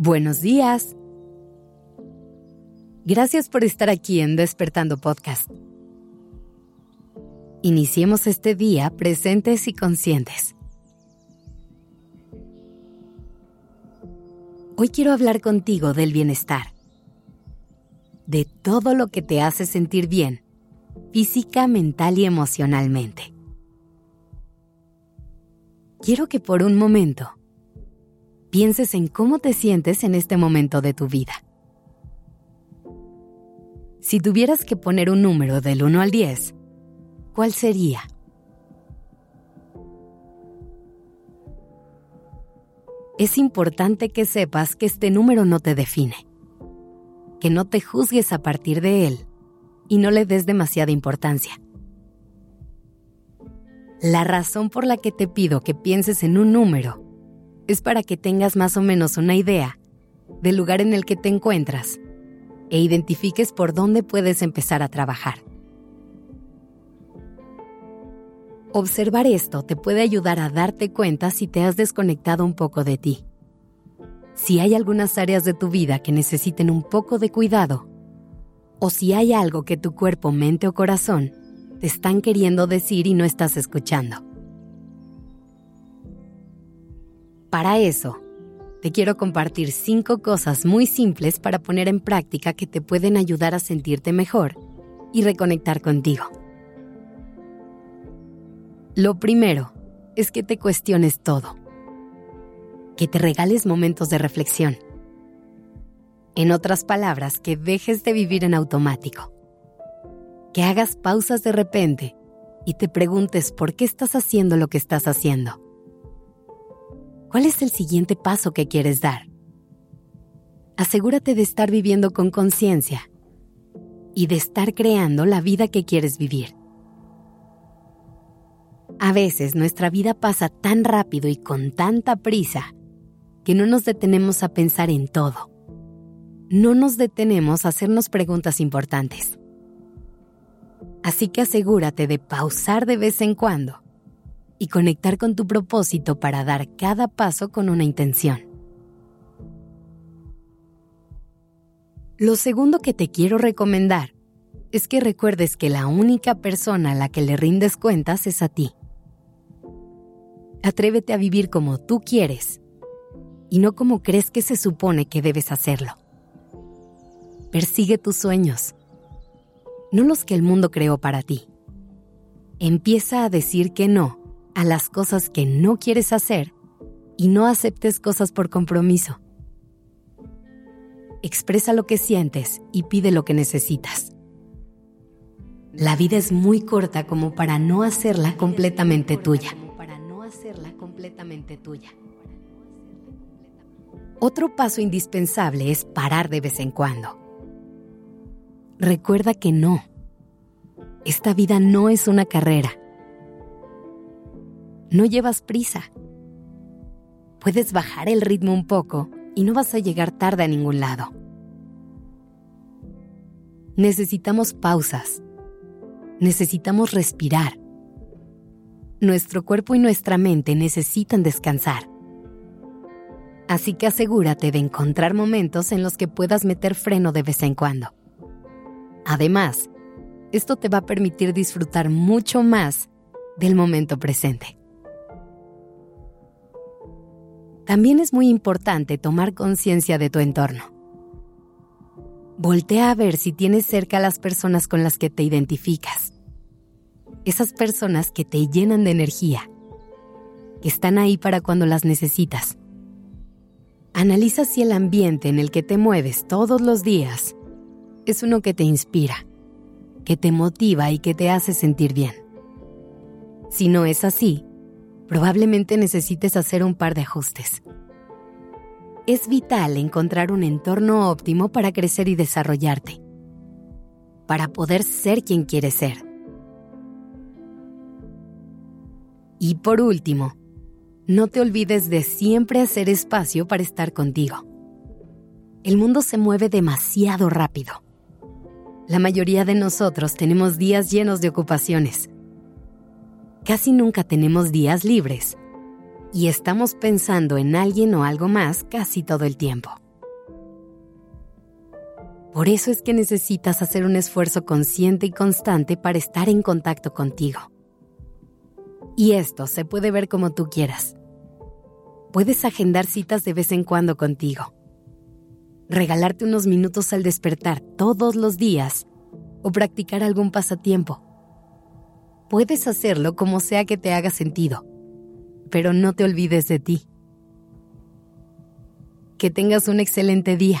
Buenos días. Gracias por estar aquí en Despertando Podcast. Iniciemos este día presentes y conscientes. Hoy quiero hablar contigo del bienestar, de todo lo que te hace sentir bien, física, mental y emocionalmente. Quiero que por un momento pienses en cómo te sientes en este momento de tu vida. Si tuvieras que poner un número del 1 al 10, ¿cuál sería? Es importante que sepas que este número no te define, que no te juzgues a partir de él y no le des demasiada importancia. La razón por la que te pido que pienses en un número es para que tengas más o menos una idea del lugar en el que te encuentras e identifiques por dónde puedes empezar a trabajar. Observar esto te puede ayudar a darte cuenta si te has desconectado un poco de ti. Si hay algunas áreas de tu vida que necesiten un poco de cuidado, o si hay algo que tu cuerpo, mente o corazón te están queriendo decir y no estás escuchando. Para eso, te quiero compartir cinco cosas muy simples para poner en práctica que te pueden ayudar a sentirte mejor y reconectar contigo. Lo primero es que te cuestiones todo, que te regales momentos de reflexión. En otras palabras, que dejes de vivir en automático, que hagas pausas de repente y te preguntes por qué estás haciendo lo que estás haciendo ¿Cuál es el siguiente paso que quieres dar? Asegúrate de estar viviendo con conciencia y de estar creando la vida que quieres vivir. A veces nuestra vida pasa tan rápido y con tanta prisa que no nos detenemos a pensar en todo. No nos detenemos a hacernos preguntas importantes. Así que asegúrate de pausar de vez en cuando y conectar con tu propósito para dar cada paso con una intención. Lo segundo que te quiero recomendar es que recuerdes que la única persona a la que le rindes cuentas es a ti. Atrévete a vivir como tú quieres y no como crees que se supone que debes hacerlo. Persigue tus sueños, no los que el mundo creó para ti. Empieza a decir que no a las cosas que no quieres hacer y no aceptes cosas por compromiso. Expresa lo que sientes y pide lo que necesitas. La vida es muy corta como para no hacerla completamente tuya. Otro paso indispensable es parar de vez en cuando. Recuerda que no. Esta vida no es una carrera no llevas prisa. Puedes bajar el ritmo un poco y no vas a llegar tarde a ningún lado. Necesitamos pausas. Necesitamos respirar. Nuestro cuerpo y nuestra mente necesitan descansar. Así que asegúrate de encontrar momentos en los que puedas meter freno de vez en cuando. Además, esto te va a permitir disfrutar mucho más del momento presente. También es muy importante tomar conciencia de tu entorno. Voltea a ver si tienes cerca a las personas con las que te identificas. Esas personas que te llenan de energía, que están ahí para cuando las necesitas. Analiza si el ambiente en el que te mueves todos los días es uno que te inspira, que te motiva y que te hace sentir bien. Si no es así, probablemente necesites hacer un par de ajustes. Es vital encontrar un entorno óptimo para crecer y desarrollarte, para poder ser quien quieres ser. Y por último, no te olvides de siempre hacer espacio para estar contigo. El mundo se mueve demasiado rápido. La mayoría de nosotros tenemos días llenos de ocupaciones casi nunca tenemos días libres y estamos pensando en alguien o algo más casi todo el tiempo. Por eso es que necesitas hacer un esfuerzo consciente y constante para estar en contacto contigo. Y esto se puede ver como tú quieras. Puedes agendar citas de vez en cuando contigo. Regalarte unos minutos al despertar todos los días o practicar algún pasatiempo. Puedes hacerlo como sea que te haga sentido, pero no te olvides de ti. Que tengas un excelente día.